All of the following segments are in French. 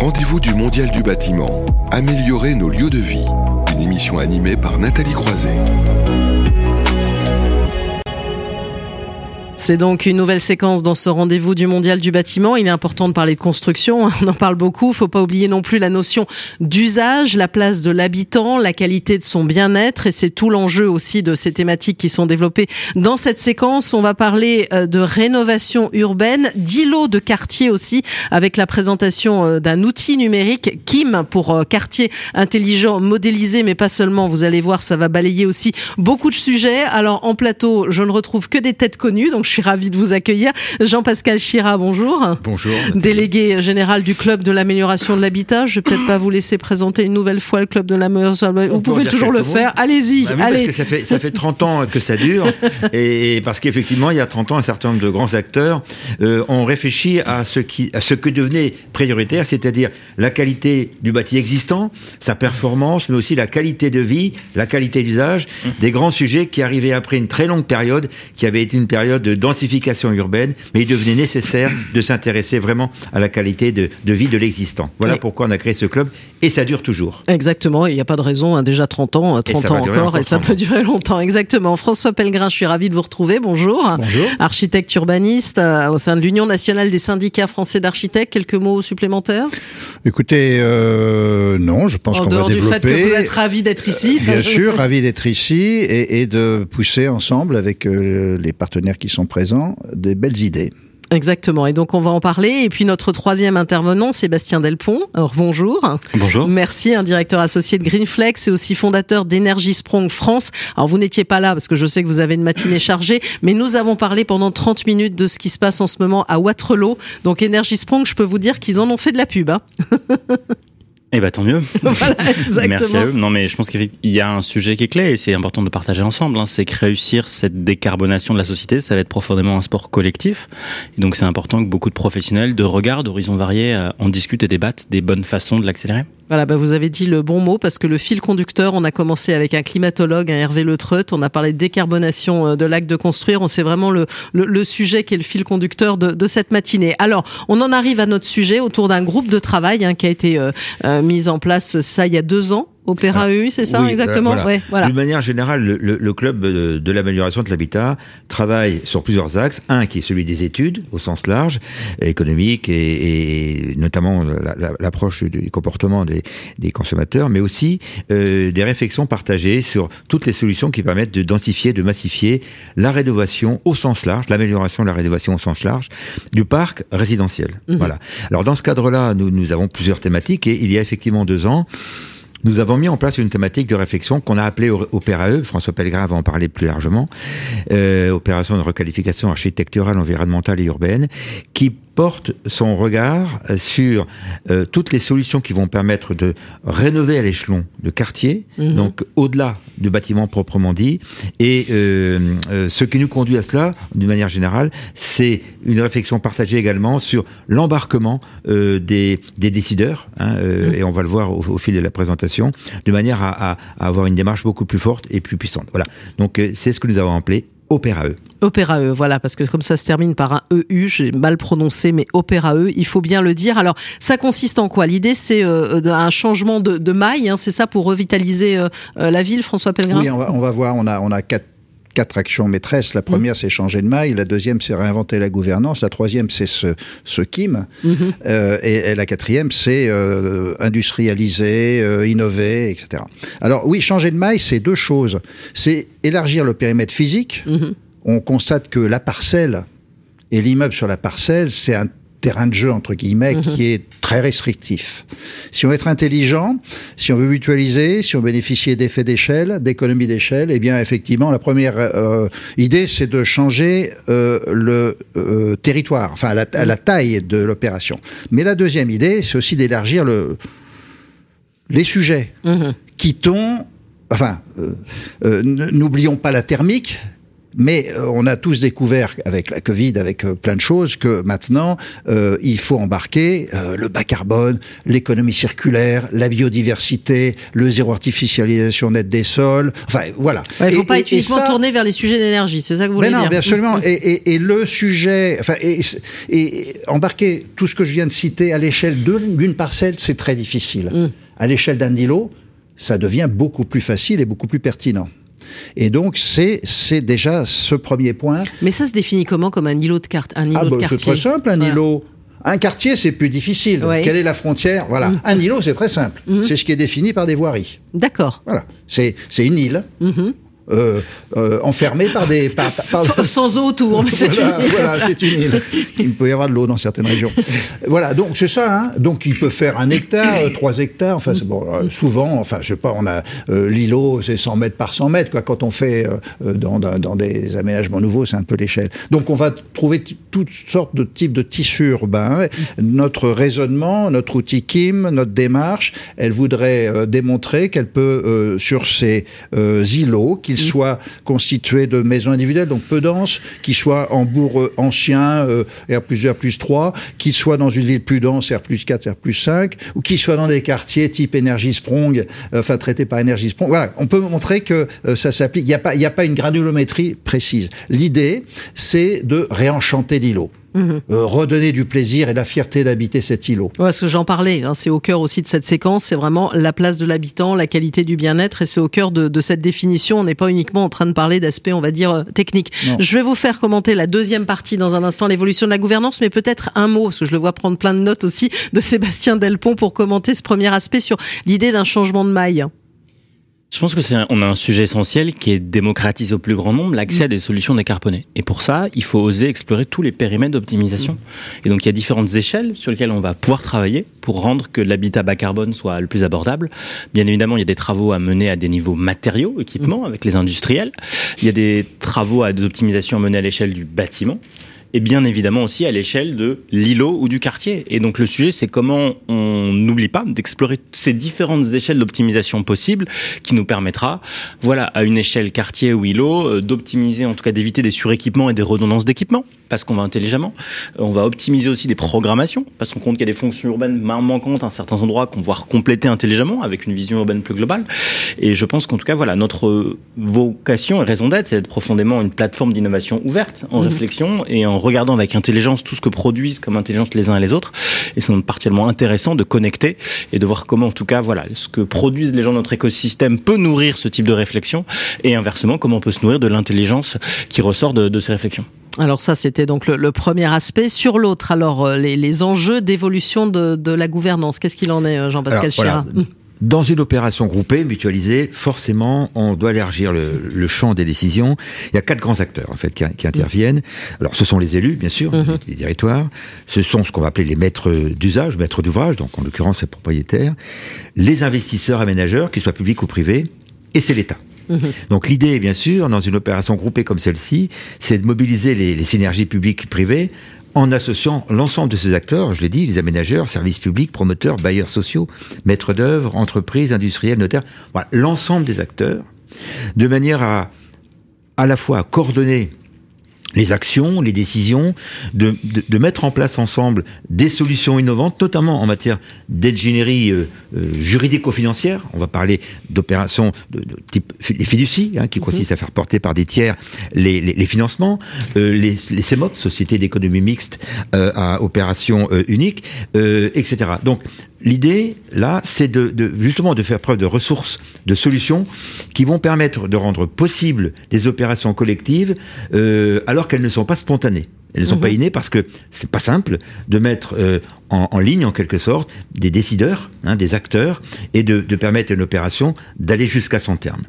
rendez-vous du Mondial du bâtiment. Améliorer nos lieux de vie. Une émission animée par Nathalie Croiset. C'est donc une nouvelle séquence dans ce rendez-vous du mondial du bâtiment. Il est important de parler de construction, on en parle beaucoup. Faut pas oublier non plus la notion d'usage, la place de l'habitant, la qualité de son bien-être et c'est tout l'enjeu aussi de ces thématiques qui sont développées dans cette séquence. On va parler euh, de rénovation urbaine, d'îlots de quartier aussi avec la présentation euh, d'un outil numérique Kim pour euh, quartier intelligent modélisé mais pas seulement. Vous allez voir, ça va balayer aussi beaucoup de sujets. Alors en plateau, je ne retrouve que des têtes connues donc je suis ravie de vous accueillir. Jean-Pascal Chira, bonjour. Bonjour. Délégué général du club de l'amélioration de l'habitat. Je vais peut-être pas vous laisser présenter une nouvelle fois le club de l'amélioration. Vous pouvez toujours le faire. Allez-y. Bah allez. Parce que ça fait, ça fait 30 ans que ça dure. et parce qu'effectivement, il y a 30 ans, un certain nombre de grands acteurs euh, ont réfléchi à ce, qui, à ce que devenait prioritaire, c'est-à-dire la qualité du bâti existant, sa performance, mais aussi la qualité de vie, la qualité d'usage, des grands sujets qui arrivaient après une très longue période, qui avait été une période de densification urbaine, mais il devenait nécessaire de s'intéresser vraiment à la qualité de, de vie de l'existant. Voilà pourquoi on a créé ce club, et ça dure toujours. Exactement, il n'y a pas de raison, hein, déjà 30 ans, 30 ans encore, et ça peut durer longtemps, exactement. François Pellegrin, je suis ravi de vous retrouver, bonjour. Bonjour. Architecte urbaniste euh, au sein de l'Union nationale des syndicats français d'architectes, quelques mots supplémentaires? Écoutez, euh, non, je pense qu'on va développer. En dehors du fait que vous êtes ravi d'être ici. Bien sûr, ravi d'être ici et, et, de pousser ensemble avec euh, les partenaires qui sont présents des belles idées. Exactement. Et donc, on va en parler. Et puis, notre troisième intervenant, Sébastien Delpont. Alors, bonjour. Bonjour. Merci, un directeur associé de Greenflex et aussi fondateur d'Energy Sprong France. Alors, vous n'étiez pas là parce que je sais que vous avez une matinée chargée, mais nous avons parlé pendant 30 minutes de ce qui se passe en ce moment à Waterloo. Donc, Energy Sprong, je peux vous dire qu'ils en ont fait de la pub. Hein eh ben tant mieux. Voilà, exactement. Merci à eux. Non mais je pense qu'il y a un sujet qui est clé et c'est important de partager ensemble. Hein. C'est que réussir cette décarbonation de la société, ça va être profondément un sport collectif. Et donc c'est important que beaucoup de professionnels de regard, d'horizons variés, euh, en discutent et débattent des bonnes façons de l'accélérer. Voilà, bah vous avez dit le bon mot parce que le fil conducteur, on a commencé avec un climatologue, un Hervé Le Treut, on a parlé de décarbonation de l'acte de construire, on sait vraiment le, le, sujet qui est le fil conducteur de, de, cette matinée. Alors, on en arrive à notre sujet autour d'un groupe de travail hein, qui a été euh, euh, mis en place ça il y a deux ans Opéra ah, EU, c'est ça oui, exactement voilà. ouais, voilà. D'une manière générale, le, le, le club de, de l'amélioration de l'habitat travaille sur plusieurs axes. Un qui est celui des études au sens large, économique et, et notamment l'approche du comportement des, des, consommateurs, mais aussi euh, des réflexions partagées sur toutes les solutions qui permettent de densifier, de massifier la rénovation au sens large, l'amélioration de la rénovation au sens large du parc résidentiel. Mmh. Voilà. Alors dans ce cadre-là, nous, nous avons plusieurs thématiques et il y a effectivement deux ans, nous avons mis en place une thématique de réflexion qu'on a appelée OPERAE, François Pellegrin va en parler plus largement, euh, opération de requalification architecturale, environnementale et urbaine, qui porte son regard sur euh, toutes les solutions qui vont permettre de rénover à l'échelon de quartier, mmh. donc au-delà du bâtiment proprement dit. Et euh, euh, ce qui nous conduit à cela, d'une manière générale, c'est une réflexion partagée également sur l'embarquement euh, des, des, décideurs, hein, mmh. et on va le voir au, au, fil de la présentation, de manière à, à, à, avoir une démarche beaucoup plus forte et plus puissante. Voilà. Donc c'est ce que nous avons appelé Opéra-E. Opéra-E, voilà, parce que comme ça se termine par un EU, j'ai mal prononcé, mais Opéra-E, il faut bien le dire. Alors, ça consiste en quoi? L'idée, c'est euh, un changement de, de maille, hein, c'est ça pour revitaliser euh, la ville, François Pellegrin? Oui, on va, on va voir, on a, on a quatre quatre actions maîtresses. La première, mmh. c'est changer de maille. La deuxième, c'est réinventer la gouvernance. La troisième, c'est ce, ce KIM. Mmh. Euh, et, et, la quatrième, c'est euh, industrialiser, euh, innover, etc. Alors oui, changer de maille, c'est deux choses. C'est élargir le périmètre physique. Mmh. On constate que la parcelle et l'immeuble sur la parcelle, c'est un terrain de jeu entre guillemets mmh. qui est très restrictif. Si on veut être intelligent, si on veut mutualiser, si on bénéficier d'effets d'échelle, d'économies d'échelle, eh bien effectivement la première euh, idée c'est de changer euh, le euh, territoire, enfin la, la taille de l'opération. Mais la deuxième idée c'est aussi d'élargir le les sujets. Mmh. Quittons, enfin, n'oublions pas la thermique Mais euh, on a tous découvert avec la Covid, avec euh, plein de choses, que maintenant euh, il faut embarquer le bas carbone, l'économie circulaire, la biodiversité, le zéro artificialisation nette des sols. Enfin voilà. Il ne faut pas être uniquement tourner vers les sujets d'énergie, c'est ça que vous voulez mais non, dire absolument. Et, et, le sujet, enfin, et, et, embarquer tout ce que je viens de citer à l'échelle d'une parcelle, c'est très difficile. Mm. À l'échelle d'un îlot, ça devient beaucoup plus facile et beaucoup plus pertinent. Et donc, c'est, c'est déjà ce premier point. Mais ça se définit comment comme un îlot de, carte, un îlot ah, de quartier C'est très simple, un îlot. Un quartier, c'est plus difficile. Quelle est la frontière? Voilà. Mm. Un îlot, c'est très simple. Mm. C'est ce qui est défini par des voiries. D'accord. Voilà. C'est, c'est une île. Mm-hmm euh, euh, enfermé par des... Par, par... Sans eau autour, mais c'est voilà, une île. Voilà, c'est une île. Il peut y avoir de l'eau dans certaines régions. Voilà, donc c'est ça. Hein. Donc il peut faire un hectare, euh, trois hectares. Enfin, bon, euh, souvent, enfin, je sais pas, on a l'îlot, c'est 100 mètres par 100 mètres. Quoi. Quand on fait dans, dans, dans, des aménagements nouveaux, c'est un peu l'échelle. Donc on va trouver toutes sortes de types de tissus urbains. Notre raisonnement, notre outil KIM, notre démarche, elle voudrait démontrer qu'elle peut, sur ces îlots, qu'ils Mm. soit constitué de maisons individuelles, donc peu denses, qui soit en bourg euh, ancien, euh, R plus 2, R plus 3, qui soit dans une ville plus dense, R plus 4, R plus 5, ou qui soit dans des quartiers type énergie Sprong, euh, enfin traité par énergie Sprong. Voilà, on peut montrer que ça s'applique. Il n'y a, pas, il a pas une granulométrie précise. L'idée, c'est de réenchanter l'îlot. Euh, redonner du plaisir et la fierté d'habiter cet îlot. Ouais, parce que j'en parlais, hein, c'est au cœur aussi de cette séquence, c'est vraiment la place de l'habitant, la qualité du bien-être, et c'est au cœur de, de, cette définition. On n'est pas uniquement en train de parler d'aspects, on va dire, euh, techniques. Je vais vous faire commenter la deuxième partie dans un instant, l'évolution de la gouvernance, mais peut-être un mot, parce que je le vois prendre plein de notes aussi, de Sébastien Delpont pour commenter ce premier aspect sur l'idée d'un changement de maille. Je pense que c'est on a un sujet essentiel qui est démocratiser au plus grand nombre l'accès à des solutions décarbonées. Et pour ça, il faut oser explorer tous les périmètres d'optimisation. Et donc il y a différentes échelles sur lesquelles on va pouvoir travailler pour rendre que l'habitat bas carbone soit le plus abordable. Bien évidemment, il y a des travaux à mener à des niveaux matériaux, équipements avec les industriels. Il y a des travaux à des optimisations à mener à l'échelle du bâtiment et bien évidemment aussi à l'échelle de l'îlot ou du quartier. Et donc le sujet, c'est comment on n'oublie pas d'explorer ces différentes échelles d'optimisation possibles qui nous permettra, voilà, à une échelle quartier ou îlot, euh, d'optimiser, en tout cas d'éviter des suréquipements et des redondances d'équipements, parce qu'on va intelligemment. On va optimiser aussi des programmations, parce qu'on compte qu'il y a des fonctions urbaines manquantes à certains endroits qu'on va compléter intelligemment avec une vision urbaine plus globale. Et je pense qu'en tout cas, voilà, notre vocation et raison d'être, c'est d'être profondément une plateforme d'innovation ouverte, en mmh. réflexion et en regardant avec intelligence tout ce que produisent comme intelligence les uns et les autres. Et c'est particulièrement intéressant de connecter et de voir comment, en tout cas, voilà, ce que produisent les gens de notre écosystème peut nourrir ce type de réflexion et inversement, comment on peut se nourrir de l'intelligence qui ressort de, de ces réflexions. Alors ça, c'était donc le, premier aspect. Sur l'autre, alors euh, les, enjeux d'évolution de, la gouvernance, qu'est-ce qu'il en est, euh, Jean-Pascal Chira dans une opération groupée, mutualisée, forcément, on doit élargir le, champ des décisions. Il y a quatre grands acteurs, en fait, qui, interviennent. Alors, ce sont les élus, bien sûr, mhm. les territoires. Ce sont ce qu'on va appeler les maîtres d'usage, maîtres d'ouvrage, donc en l'occurrence les propriétaires. Les investisseurs aménageurs, qu'ils soient publics ou privés. Et c'est l'État. Mhm. Donc l'idée, bien sûr, dans une opération groupée comme celle-ci, c'est de mobiliser les, les synergies publiques privées en associant l'ensemble de ces acteurs, je l'ai dit, les aménageurs, services publics, promoteurs, bailleurs sociaux, maîtres d'œuvre, entreprises, industriels, notaires, voilà, l'ensemble des acteurs, de manière à à la fois coordonner les actions, les décisions, de, de, mettre en place ensemble des solutions innovantes, notamment en matière d'ingénierie euh, euh, juridico-financière. On va parler d'opérations de, type les fiducies, hein, qui mhm. consistent à faire porter par des tiers les, les, les financements, euh, les, les CEMOP, Sociétés d'économie mixte à opération unique, etc. Donc L'idée, là, c'est de, justement de faire preuve de ressources, de solutions qui vont permettre de rendre possible des opérations collectives euh, alors qu'elles ne sont pas spontanées. Elles ne sont pas mhm. innées parce que c'est pas simple de mettre euh, en, ligne, en quelque sorte, des décideurs, hein, des acteurs, et de, de permettre à une opération d'aller jusqu'à son terme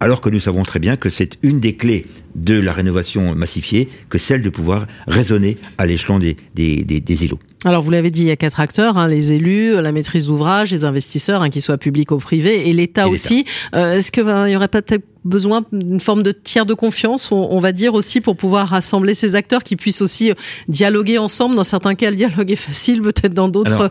alors que nous savons très bien que c'est une des clés de la rénovation massifiée que celle de pouvoir raisonner à l'échelon des, des, des, îlots. Alors vous l'avez dit, il y a quatre acteurs, hein, les élus, la maîtrise d'ouvrage, les investisseurs, hein, qu'ils soient publics ou privés, et l'État aussi. Euh, est-ce qu'il bah, n'y aurait pas peut-être besoin d'une forme de tiers de confiance, on, va dire aussi, pour pouvoir rassembler ces acteurs qui puissent aussi dialoguer ensemble. Dans certains cas, le dialogue est facile, peut-être dans d'autres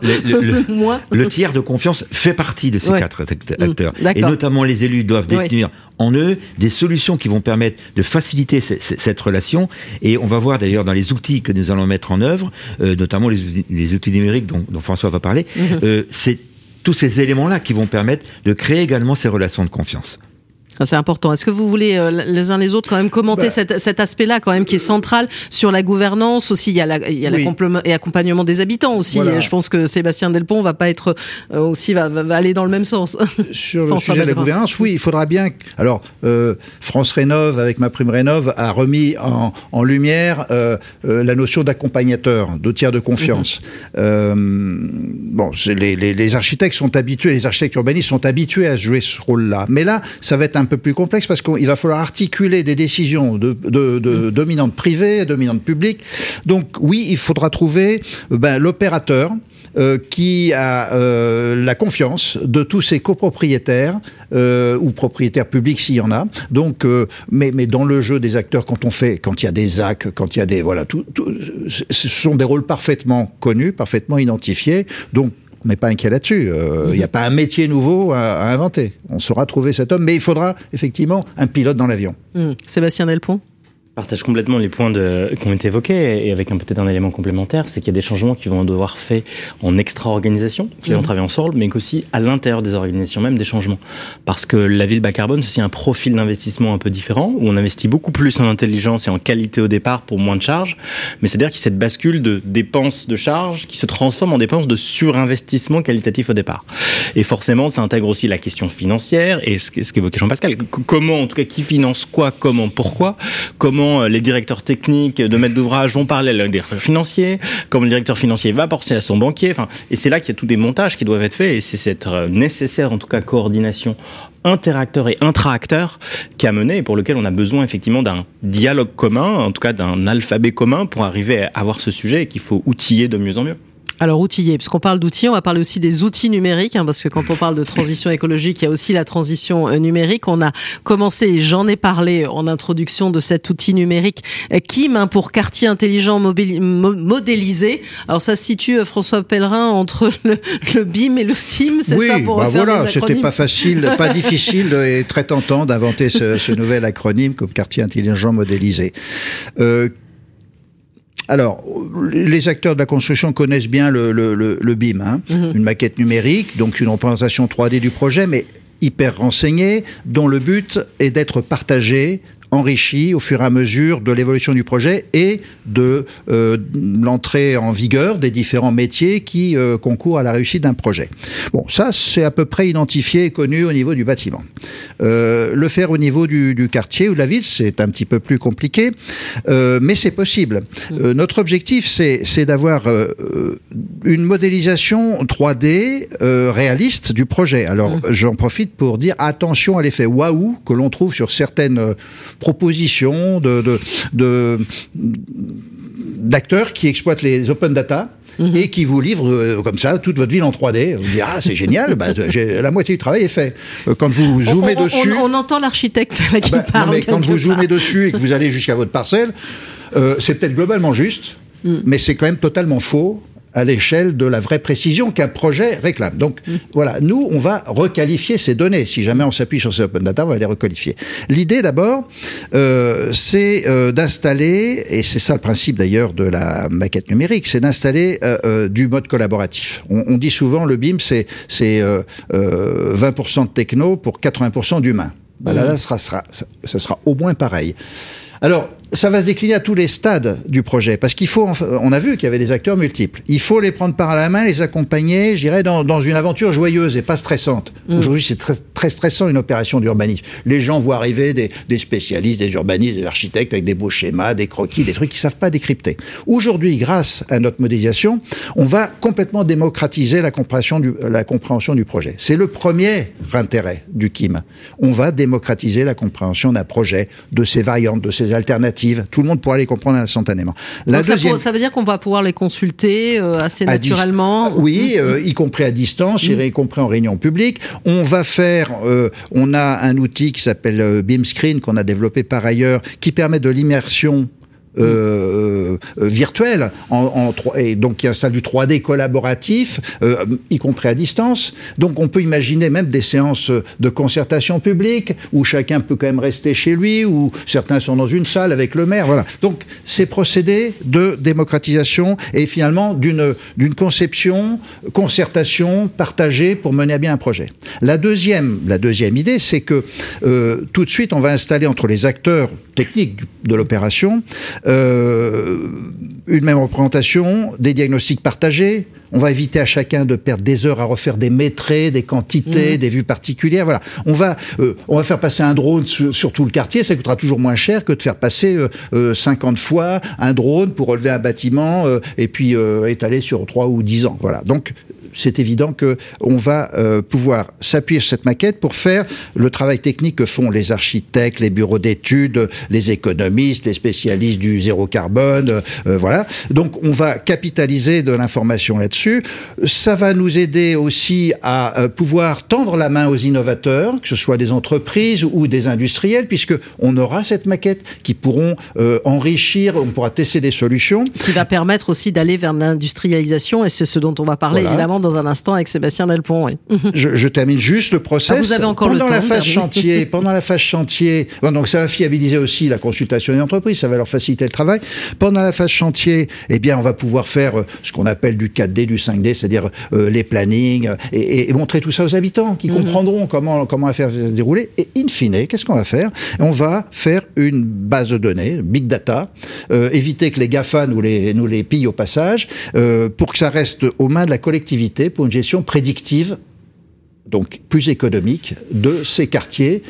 moins. Le tiers de confiance fait partie de ces quatre mm. acteurs. et notamment les élus doivent détenir en eux des solutions qui vont permettre de faciliter cette relation. Et on va voir d'ailleurs dans les outils que nous allons mettre en œuvre, euh, notamment les, outils numériques dont, François va parler, mm-hmm. euh, c'est tous ces éléments-là qui vont permettre de créer également ces relations de confiance. C'est important. Est-ce que vous voulez euh, les uns les autres quand même commenter bah. cet, cet aspect-là quand même qui est central sur la gouvernance aussi? Il y a l'accompagnement des habitants aussi. Je pense que Sébastien Delpont va pas être euh, aussi va, va, aller dans le même sens. Sur le sujet de la gouvernance, oui, il faudra bien. Alors euh, France Rénov avec ma prime Rénov a remis en, en lumière la notion d'accompagnateur, de tiers de confiance. Mhm. bon, les, les, les architectes sont habitués, les architectes urbanistes sont habitués à jouer ce rôle-là. Mais là, ça va être un peu plus complexe parce qu'il va falloir articuler des décisions de, de, de dominantes privées, dominantes publiques. Donc oui, il faudra trouver ben, l'opérateur. Euh, qui a euh, la confiance de tous ses copropriétaires euh, ou propriétaires publics s'il y en a. Donc, euh, mais, mais dans le jeu des acteurs, quand on fait, quand il y a des AC, quand il y a des voilà, tout, tout, ce sont des rôles parfaitement connus, parfaitement identifiés. Donc n'est pas inquiet là-dessus. Euh, il n'y a pas un métier nouveau à, inventer. On saura trouver cet homme, mais il faudra effectivement un pilote dans l'avion. Mmh. Sébastien Delpont partage complètement les points de, qui ont été évoqués et avec un peut-être un élément complémentaire, c'est qu'il y a des changements qui vont devoir faire en extra-organisation, qui vont travailler ensemble, mais qu'aussi à l'intérieur des organisations même des changements. Parce que la ville bas carbone, c'est aussi un profil d'investissement un peu différent, où on investit beaucoup plus en intelligence et en qualité au départ pour moins de charges, mais c'est-à-dire qu'il y a cette bascule de dépenses de charges qui se transforme en dépenses de surinvestissement qualitatif au départ. Et forcément, ça intègre aussi la question financière et ce qu'évoquait Jean-Pascal. Comment, en tout cas, qui finance quoi, comment, pourquoi, comment euh, les directeurs techniques de maître d'ouvrage vont parler à leur directeur financier, comme le directeur financier va penser à son banquier. Enfin, et c'est là qu'il y a tous des montages qui doivent être faits et c'est cette euh, nécessaire, en tout cas, coordination interacteur et intra-acteur qui a mené et pour lequel on a besoin effectivement d'un dialogue commun, en tout cas d'un alphabet commun pour arriver à avoir ce sujet et qu'il faut outiller de mieux en mieux. Alors outiller, puisqu'on parle d'outils, on va parler aussi des outils numériques, hein, parce que quand on parle de transition écologique, il y a aussi la transition euh, numérique. On a commencé, j'en ai parlé en introduction de cet outil numérique euh, KIM hein, pour quartier intelligent modélisé. Alors ça se situe, euh, François Pellerin, entre le, BIM et le SIM, c'est ça pour bah voilà, c'était pas facile, pas difficile et très tentant d'inventer ce, ce, nouvel acronyme comme quartier intelligent modélisé. Euh, alors, les acteurs de la construction connaissent bien le, le, le, BIM, hein. mhm. une maquette numérique, donc une représentation 3D du projet, mais hyper renseignée, dont le but est d'être partagé enrichi au fur et à mesure de l'évolution du projet et de euh, l'entrée en vigueur des différents métiers qui euh, concourent à la réussite d'un projet. Bon, ça c'est à peu près identifié et connu au niveau du bâtiment. Euh, le faire au niveau du, du, quartier ou de la ville, c'est un petit peu plus compliqué, mais c'est possible. Euh, notre objectif, c'est d'avoir une modélisation 3D réaliste du projet. Alors, mmh. j'en profite pour dire attention à l'effet waouh que l'on trouve sur certaines propositions de, de, d'acteurs qui exploitent les open data mhm. et qui vous livrent euh, comme ça toute votre ville en 3D. Vous dites ah c'est génial, bah, la moitié du travail est fait. Euh, quand vous zoomez dessus, on, entend l'architecte qui ah bah, parle. mais quand vous zoomez dessus et que vous allez jusqu'à votre parcelle, euh, c'est peut-être globalement juste, mm. mais c'est quand même totalement faux à l'échelle de la vraie précision qu'un projet réclame. Donc mm. voilà, nous, on va requalifier ces données. Si jamais on s'appuie sur ces open data, on va les requalifier. L'idée d'abord, euh, c'est euh, d'installer, et c'est ça le principe d'ailleurs de la maquette numérique, c'est d'installer euh, euh du mode collaboratif. On, on, dit souvent le BIM, c'est 20% euh, euh, de techno pour 80% d'humain. Ben là, mm. là, ça sera, ça sera au moins pareil. Alors, ça va se décliner à tous les stades du projet, parce qu'il faut, on a vu qu'il y avait des acteurs multiples. Il faut les prendre par la main, les accompagner, je dirais, dans, dans une aventure joyeuse et pas stressante. Mm. Aujourd'hui, c'est très, très, stressant une opération d'urbanisme. Les gens voient arriver des, des, spécialistes, des urbanistes, des architectes avec des beaux schémas, des croquis, des trucs qu'ils savent pas décrypter. Aujourd'hui, grâce à notre modélisation, on va complètement démocratiser la compréhension du, la compréhension du projet. C'est le premier intérêt du KIM. On va démocratiser la compréhension d'un projet, de ses variantes, de ses alternatives Tout le monde pourra les comprendre instantanément. La deuxième, ça, veut dire qu'on va pouvoir les consulter assez naturellement. Oui, y compris à distance, mmh. y compris en réunion publique. On va faire, on a un outil qui s'appelle Beamscreen qu'on a développé par ailleurs, qui permet de l'immersion euh, euh, virtuel, en, et donc qui installe du 3D collaboratif, euh, y compris à distance. Donc on peut imaginer même des séances de concertation publique où chacun peut quand même rester chez lui, où certains sont dans une salle avec le maire. Voilà. Donc ces procédés de démocratisation et finalement d'une d'une conception, concertation partagée pour mener à bien un projet. La deuxième, la deuxième idée, c'est que tout de suite on va installer entre les acteurs techniques de l'opération euh, une même représentation, des diagnostics partagés. On va éviter à chacun de perdre des heures à refaire des métrés, des quantités, mmh. des vues particulières. Voilà. On va, euh, on va faire passer un drone sur, tout le quartier. Ça coûtera toujours moins cher que de faire passer euh, 50 euh, fois un drone pour relever un bâtiment et puis étaler sur 3 ou 10 ans. Voilà. Donc, c'est évident que on va euh, pouvoir s'appuyer sur cette maquette pour faire le travail technique que font les architectes, les bureaux d'études, les économistes, les spécialistes du zéro carbone, euh, voilà. Donc on va capitaliser de l'information là-dessus. Ça va nous aider aussi à euh, pouvoir tendre la main aux innovateurs, que ce soit des entreprises ou des industriels, puisque on aura cette maquette qui pourront enrichir, on pourra tester des solutions. Qui va permettre aussi d'aller vers l'industrialisation, et c'est ce dont on va parler évidemment dans un instant avec Sébastien Delpont. Je, termine juste le process. Ah, vous avez encore pendant le la phase chantier, pendant la phase chantier, donc ça va fiabiliser aussi la consultation des entreprises, ça va leur faciliter le travail. Pendant la phase chantier, eh bien, on va pouvoir faire euh, ce qu'on appelle du 4D, du 5D, c'est-à-dire euh, les plannings, et, montrer tout ça aux habitants qui mhm. comprendront comment comment la faire se dérouler. Et in fine, qu'est-ce qu'on va faire? On va faire une base de données, big data, euh, éviter que les GAFA nous les nous les pillent au passage, pour que ça reste aux mains de la collectivité pour une gestion prédictive, donc plus économique, de ces quartiers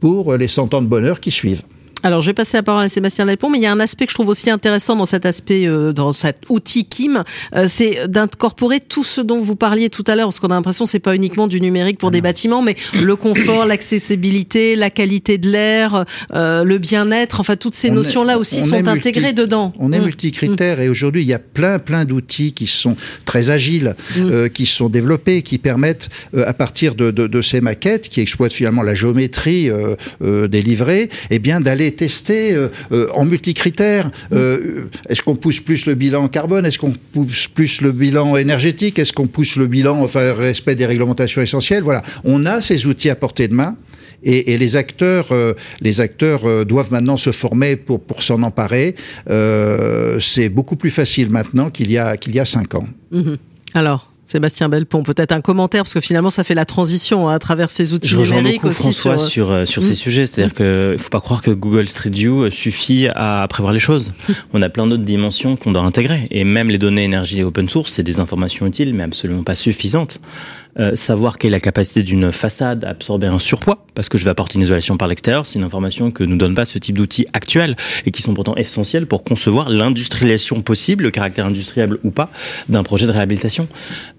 pour les cent ans de bonheur qui suivent. Alors, je vais passer la parole à Sébastien Delpont, mais il y a un aspect que je trouve aussi intéressant dans cet aspect, euh, dans cet outil Kim, euh, c'est d'incorporer tout ce dont vous parliez tout à l'heure, parce qu'on a l'impression que c'est pas uniquement du numérique pour des bâtiments, mais le confort, l'accessibilité, la qualité de l'air, euh, le bien-être, enfin toutes ces notions-là aussi sont intégrées dedans. On est mmh. multicritères et aujourd'hui il y a plein plein d'outils qui sont très agiles, mmh. qui sont développés, qui permettent à partir de, de, de, ces maquettes, qui exploitent finalement la géométrie des livrets, eh bien d'aller tester euh, euh, en multicritères. Euh, est-ce qu'on pousse plus le bilan carbone Est-ce qu'on pousse plus le bilan énergétique Est-ce qu'on pousse le bilan, enfin, respect des réglementations essentielles Voilà, on a ces outils à portée de main. Et, les acteurs, les acteurs doivent maintenant se former pour, pour s'en emparer. c'est beaucoup plus facile maintenant qu'il y a qu'il y a cinq ans. Mmh Alors, Sébastien Belpont, peut-être un commentaire parce que finalement ça fait la transition hein, à travers ces outils Je numériques aussi. François sur sur, euh, sur ces mm. sujets, c'est-à-dire mm. que faut pas croire que Google Street View suffit à prévoir les choses. On a plein d'autres dimensions qu'on doit intégrer et même les données énergie open source, c'est des informations utiles mais absolument pas suffisantes. Euh, savoir quelle est la capacité d'une façade à absorber un surpoids, parce que je vais apporter une isolation par l'extérieur, c'est une information que nous donne pas ce type d'outils actuels et qui sont pourtant essentiels pour concevoir l'industrialisation possible, le caractère industriel ou pas, d'un projet de réhabilitation.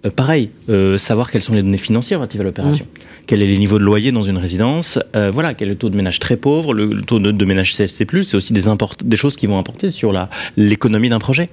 Euh, pareil, euh, savoir quelles sont les données financières relatives à l'opération, mmh. quel est les niveaux de loyer dans une résidence, euh, voilà, quel est le taux de ménage très pauvre, le, taux de, de, ménage CSC+, c'est aussi des, des choses qui vont importer sur la l'économie d'un projet.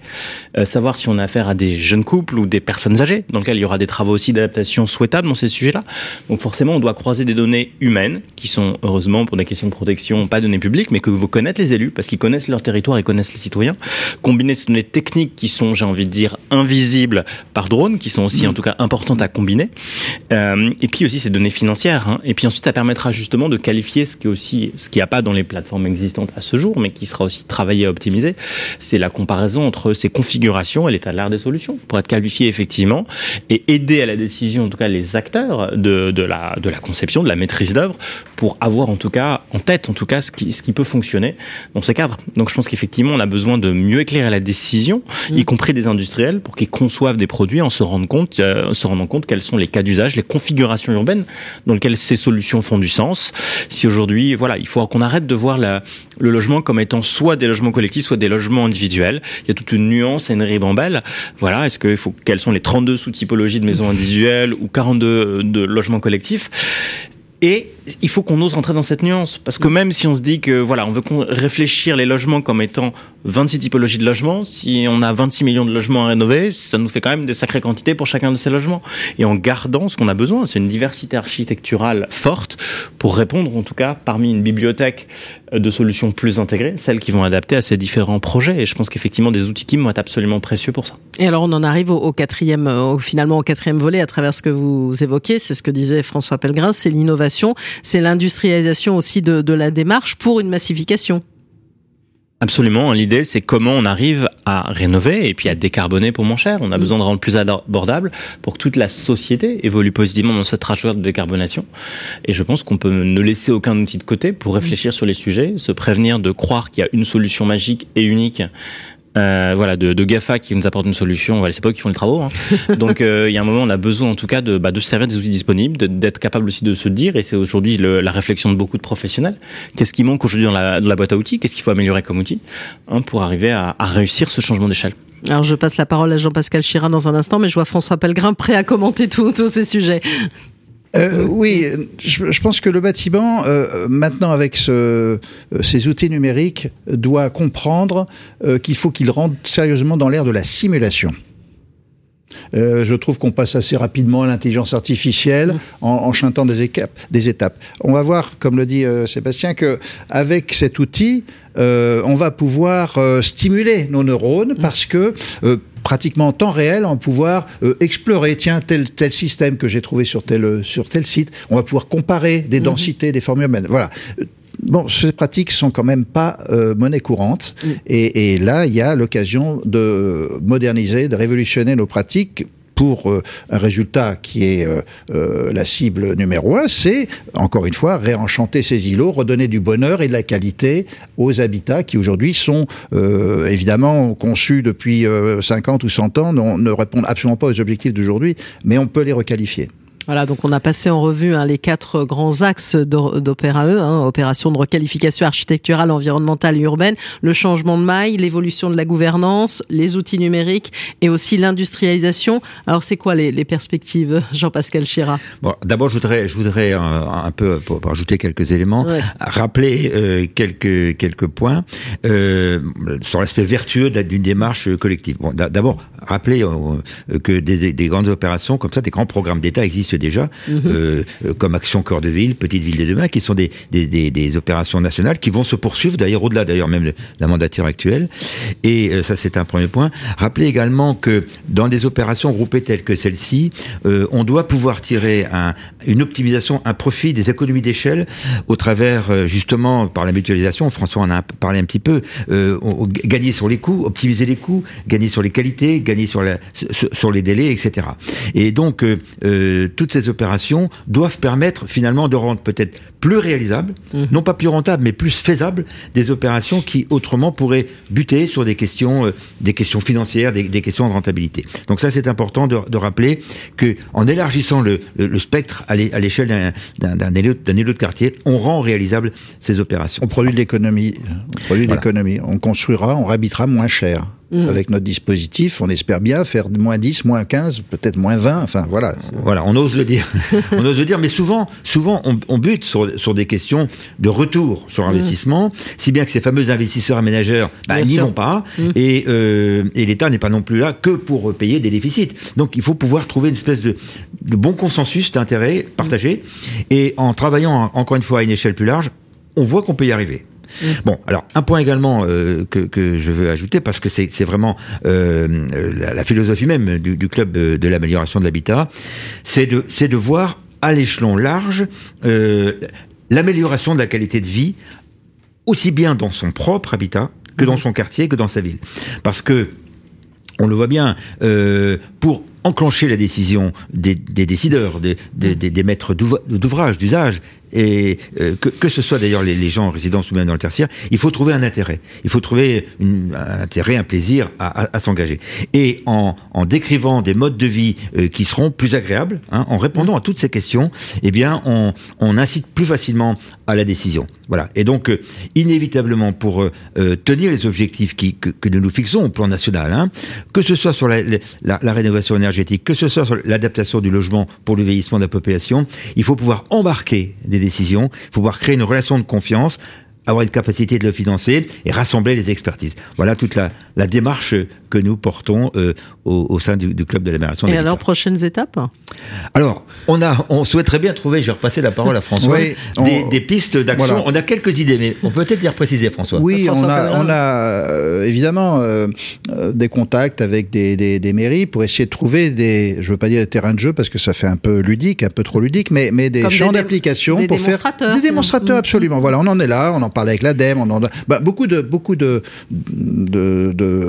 savoir si on a affaire à des jeunes couples ou des personnes âgées, dans lesquelles il y aura des travaux aussi d'adaptation souhaitable dans ces sujets-là. Donc forcément, on doit croiser des données humaines, qui sont heureusement pour des questions de protection pas données publiques, mais que vous connaissez les élus, parce qu'ils connaissent leur territoire et connaissent les citoyens. Combiner ces données techniques qui sont, j'ai envie de dire, invisibles par drone, qui sont aussi mm. en tout cas importantes à combiner. Euh, et puis aussi ces données financières. Hein. Et puis ensuite, ça permettra justement de qualifier ce qui est aussi, ce qu'il n'y a pas dans les plateformes existantes à ce jour, mais qui sera aussi travaillé et optimisé. C'est la comparaison entre ces configurations et l'état de l'art des solutions, pour être qualifié effectivement et aider à la décision, en tout cas les acteurs de, de, la, de la conception, de la maîtrise d'œuvre, pour avoir en tout cas en tête, en tout cas, ce qui, ce qui peut fonctionner dans ces cadres. Donc je pense qu'effectivement, on a besoin de mieux éclairer la décision, y mm. compris des industriels, pour qu'ils conçoivent des produits en se rendant compte, euh, se rendant compte quels sont les cas d'usage, les configurations urbaines dans lesquelles ces solutions font du sens. Si aujourd'hui, voilà, il faut qu'on arrête de voir la, le logement comme étant soit des logements collectifs, soit des logements individuels. Il y a toute une nuance et une ribambelle. Voilà, est-ce qu'il faut quelles sont les 32 sous-typologies de maisons individuelles ou 42 de logements collectifs. Et il faut qu'on ose rentrer dans cette nuance. Parce que même si on se dit que, voilà, on veut réfléchir les logements comme étant 26 typologies de logements, si on a 26 millions de logements à rénover, ça nous fait quand même des sacrées quantités pour chacun de ces logements. Et en gardant ce qu'on a besoin, c'est une diversité architecturale forte pour répondre, en tout cas, parmi une bibliothèque de solutions plus intégrées, celles qui vont adapter à ces différents projets. Et je pense qu'effectivement, des outils qui vont être absolument précieux pour ça. Et alors, on en arrive au, quatrième, au, finalement, au quatrième volet à travers ce que vous évoquez. C'est ce que disait François Pellegrin, c'est l'innovation c'est l'industrialisation aussi de, la démarche pour une massification. Absolument. L'idée, c'est comment on arrive à rénover et puis à décarboner pour moins cher. On a mm. besoin de rendre plus abordable pour que toute la société évolue positivement dans cette trajectoire de décarbonation. Et je pense qu'on peut ne laisser aucun outil de côté pour réfléchir sur les sujets, se prévenir de croire qu'il y a une solution magique et unique euh, voilà, de, de, GAFA qui nous apporte une solution. Voilà, c'est pas eux qui font les travaux. Hein. Donc, euh, il y a un moment, on a besoin en tout cas de, bah, de servir des outils disponibles, d'être capable aussi de se dire, et c'est aujourd'hui la réflexion de beaucoup de professionnels, qu'est-ce qui manque aujourd'hui dans la, dans la boîte à outils, qu'est-ce qu'il faut améliorer comme outil hein, pour arriver à, à réussir ce changement d'échelle. Alors je passe la parole à Jean-Pascal Chira dans un instant, mais je vois François Pellegrin prêt à commenter tous ces sujets. Euh, oui, je, pense que le bâtiment, euh, maintenant avec ce, euh, ces outils numériques, doit comprendre qu'il faut qu'il rentre sérieusement dans l'ère de la simulation. je trouve qu'on passe assez rapidement à l'intelligence artificielle en, en chantant des, des, étapes. On va voir, comme le dit Sébastien, que avec cet outil, on va pouvoir stimuler nos neurones parce que pratiquement en temps réel en pouvoir euh, explorer tiens tel tel système que j'ai trouvé sur tel sur tel site. On va pouvoir comparer des mhm. densités des formes urbaines voilà. Bon, ces pratiques sont quand même pas euh, monnaie courante, et, et, là, il y a l'occasion de moderniser, de révolutionner nos pratiques pour euh, un résultat qui est euh, euh, la cible numéro un, c'est, encore une fois, réenchanter ces îlots, redonner du bonheur et de la qualité aux habitats qui aujourd'hui sont évidemment conçus depuis 50 ou 100 ans, ne répondent absolument pas aux objectifs d'aujourd'hui, mais on peut les requalifier. Voilà, donc on a passé en revue hein, les quatre grands axes d'Opéra E, hein, opération de requalification architecturale, environnementale et urbaine, le changement de maille, l'évolution de la gouvernance, les outils numériques et aussi l'industrialisation. Alors c'est quoi les, les perspectives, Jean-Pascal Chira Bon, d'abord je voudrais, je voudrais un, peu pour, ajouter quelques éléments, rappeler euh, quelques quelques points euh, sur l'aspect vertueux d'une démarche collective. Bon, d'abord rappeler euh, que des, des grandes opérations comme ça, des grands programmes d'État existent déjà, mhm. euh, euh, comme Action Cœur de Ville, Petite Ville des Demain, qui sont des, des, des, des opérations nationales qui vont se poursuivre, d'ailleurs au-delà d'ailleurs même de la mandature actuelle. Et euh, ça, c'est un premier point. Rappelez également que dans des opérations groupées telles que celle-ci, on doit pouvoir tirer un, une optimisation, un profit, des économies d'échelle au travers justement par la mutualisation. François en a parlé un petit peu. gagner sur les coûts, optimiser les coûts, gagner sur les qualités, gagner sur, la, sur les délais, etc. Et donc tout toutes ces opérations doivent permettre finalement de rendre peut-être plus réalisables, mhm. non pas plus rentables, mais plus faisables, des opérations qui autrement pourraient buter sur des questions, euh, des questions financières, des, questions de rentabilité. Donc ça, c'est important de, rappeler que en élargissant le, spectre à l'échelle d'un élo de quartier, on rend réalisables ces opérations. On produit de l'économie, on produit de l'économie, on construira, on réhabitera moins cher. Mm. Avec notre dispositif, on espère bien faire moins 10, moins 15, peut-être moins 20, enfin voilà. Voilà, on ose le dire. on ose le dire, mais souvent, souvent on, on bute sur, sur, des questions de retour sur mm. investissement, si bien que ces fameux investisseurs aménageurs bah, n'y vont pas, et, euh, et l'État n'est pas non plus là que pour payer des déficits. Donc il faut pouvoir trouver une espèce de, de bon consensus d'intérêt partagé, et en travaillant encore une fois à une échelle plus large, on voit qu'on peut y arriver. Mm. Bon, alors un point également euh, que, que, je veux ajouter parce que c'est vraiment euh, la, la, philosophie même du, du club de, de l'amélioration de l'habitat, c'est de voir à l'échelon large euh, l'amélioration de la qualité de vie aussi bien dans son propre habitat que dans mm. son quartier que dans sa ville, parce que on le voit bien, euh, pour enclencher la décision des, des décideurs, des, des, des maîtres d'ouvrage, d'usage, et euh, que, ce soit d'ailleurs les, gens en résidence ou même dans le tertiaire, il faut trouver un intérêt. Il faut trouver un intérêt, un plaisir à, s'engager. Et en, décrivant des modes de vie euh, qui seront plus agréables, hein, en répondant à toutes ces questions, eh bien, on, incite plus facilement à la décision. Voilà. Et donc, euh, inévitablement, pour tenir les objectifs qui, que, nous nous fixons au plan national, hein, que ce soit sur la, la, rénovation énergétique, que ce soit sur l'adaptation du logement pour le vieillissement de la population, il faut pouvoir embarquer des décisions, il faut pouvoir créer une relation de confiance avoir une capacité de le financer et rassembler les expertises. Voilà toute la, la démarche que nous portons euh, au, au, sein du, du club de l'amélioration. Et alors prochaines étapes Alors on a, on souhaiterait bien trouver. Je vais repasser la parole à François. Oui, on, des, des, pistes d'action. Voilà. On a quelques idées, mais on peut peut-être les repréciser, François. Oui, François on a, on a euh, évidemment euh, des contacts avec des, des, des, mairies pour essayer de trouver des, je veux pas dire des terrains de jeu parce que ça fait un peu ludique, un peu trop ludique, mais mais des Comme champs d'application pour faire des démonstrateurs. Absolument. Voilà, on en est là. On en parle avec l'ADEME. On en a, bah, beaucoup de beaucoup de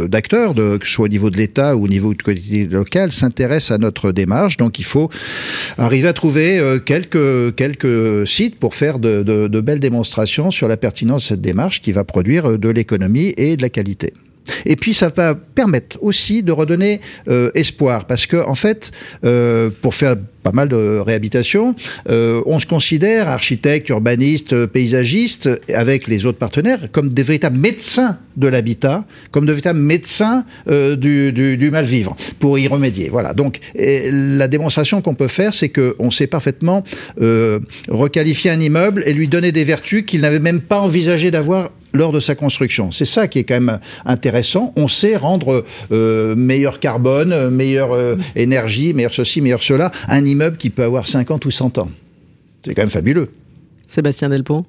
d'acteurs, que ce soit au niveau de l'État ou au niveau de collectivité locale, s'intéressent à notre démarche. Donc il faut arriver à trouver euh, quelques quelques sites pour faire de belles démonstrations sur la pertinence de cette démarche qui va produire euh, de l'économie et de la qualité. Et puis ça va permettre aussi de redonner euh, espoir, parce que en fait, euh, pour faire pas mal de réhabilitation, euh, on se considère architecte, urbaniste, paysagiste, avec les autres partenaires, comme des véritables médecins de l'habitat, comme de véritables médecins du, du, du mal-vivre, pour y remédier. Voilà. Donc la démonstration qu'on peut faire, c'est qu'on sait parfaitement requalifier un immeuble et lui donner des vertus qu'il n'avait même pas envisagé d'avoir lors de sa construction. C'est ça qui est quand même intéressant. On sait rendre euh, meilleur carbone, meilleure euh, énergie, meilleur ceci, meilleur cela, un immeuble qui peut avoir 50 ou 100 ans. C'est quand même fabuleux. Sébastien Delpont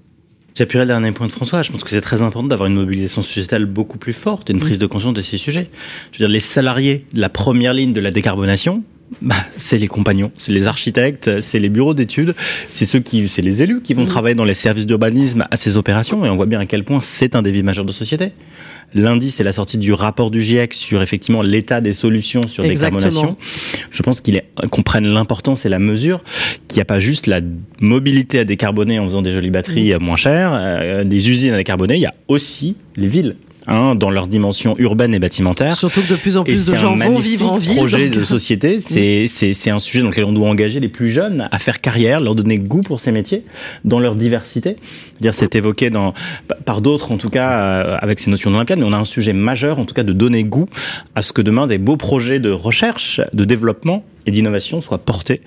J'appuierai le dernier point de François. Je pense que c'est très important d'avoir une mobilisation sociétale beaucoup plus forte et une prise de conscience de ces sujets. Je veux dire, les salariés de la première ligne de la décarbonation, bah, c'est les compagnons, c'est les architectes, c'est les bureaux d'études, c'est ceux qui, c'est les élus qui vont mmh. travailler dans les services d'urbanisme à ces opérations et on voit bien à quel point c'est un défi majeur de société. Lundi, c'est la sortie du rapport du GIEC sur effectivement l'état des solutions sur Exactement. décarbonation. Je pense qu'il qu'on prenne l'importance et la mesure qu'il n'y a pas juste la mobilité à décarboner en faisant des jolies batteries mmh. moins chères, euh, des usines à décarboner, il y a aussi les villes Hein, dans leur dimension urbaine et bâtimentaire. Surtout que de plus en plus de gens vont vivre en ville. projet donc... de société, c'est c'est un sujet dans lequel on doit engager les plus jeunes à faire carrière, leur donner goût pour ces métiers, dans leur diversité. Dire c'est évoqué dans par d'autres en tout cas euh, avec ces notions olympiades, mais on a un sujet majeur en tout cas de donner goût à ce que demain des beaux projets de recherche, de développement et d'innovation soient portés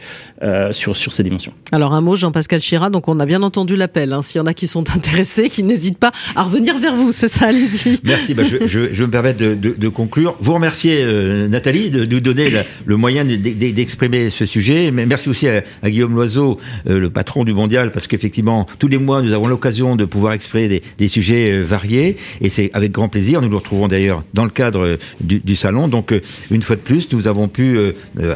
euh, sur, sur ces dimensions. Alors un mot, Jean-Pascal Chira, donc on a bien entendu l'appel. Hein. S'il y en a qui sont intéressés, qui n'hésitent pas à revenir vers vous, c'est ça, allez-y. Merci, bah, je, je, je, vais me permettre de, de, de conclure. Vous remercier euh, Nathalie de nous donner la, le moyen d'exprimer ce sujet. Mais merci aussi à, à Guillaume Loiseau, euh, le patron du Mondial, parce qu'effectivement, tous les mois, nous avons l'occasion de pouvoir exprimer des, des sujets euh, variés, et c'est avec grand plaisir. Nous nous retrouvons d'ailleurs dans le cadre du, du salon. Donc, une fois de plus, nous avons pu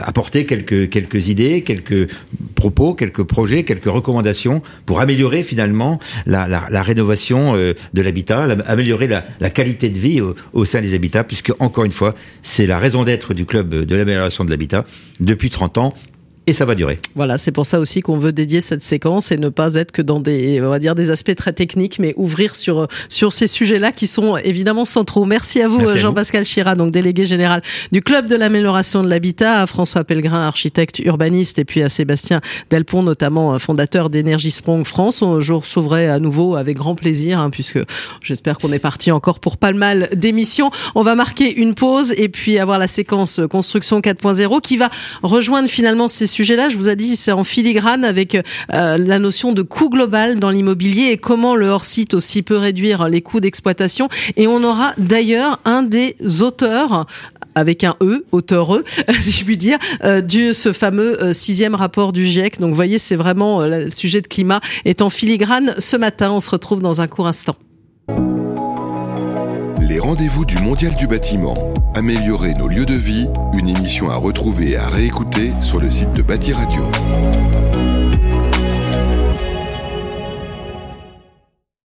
apporter quelques, idées, quelques propos, quelques projets, quelques recommandations pour améliorer finalement la, rénovation euh, de l'habitat, améliorer la, qualité de vie au, au, sein des habitats, puisque encore une fois, c'est la raison d'être du club de l'amélioration de l'habitat depuis 30 ans et ça va durer. Voilà, c'est pour ça aussi qu'on veut dédier cette séquence et ne pas être que dans des, on va dire, des aspects très techniques, mais ouvrir sur sur ces sujets-là qui sont évidemment centraux. Merci à vous, Jean-Pascal Chira, donc délégué général du club de l'amélioration de l'habitat, à François Pellegrin, architecte urbaniste, et puis à Sébastien Delpont, notamment fondateur d'Energy Sprong France. Je recevrai à nouveau avec grand plaisir, hein, puisque j'espère qu'on est parti encore pour pas mal d'émissions. On va marquer une pause et puis avoir la séquence construction 4.0 qui va rejoindre finalement ces sujet-là, je vous ai dit, c'est en filigrane avec euh, la notion de coût global dans l'immobilier et comment le hors-site aussi peut réduire les coûts d'exploitation. Et on aura d'ailleurs un des auteurs avec un E, auteur E, si je puis dire, euh, du ce fameux euh, sixième rapport du GIEC. Donc, vous voyez, c'est vraiment euh, le sujet de climat est en filigrane ce matin. On se retrouve dans un court instant. Les rendez-vous du Mondial du bâtiment. Améliorer nos lieux de vie, une émission à retrouver et à réécouter sur le site de Bâti Radio.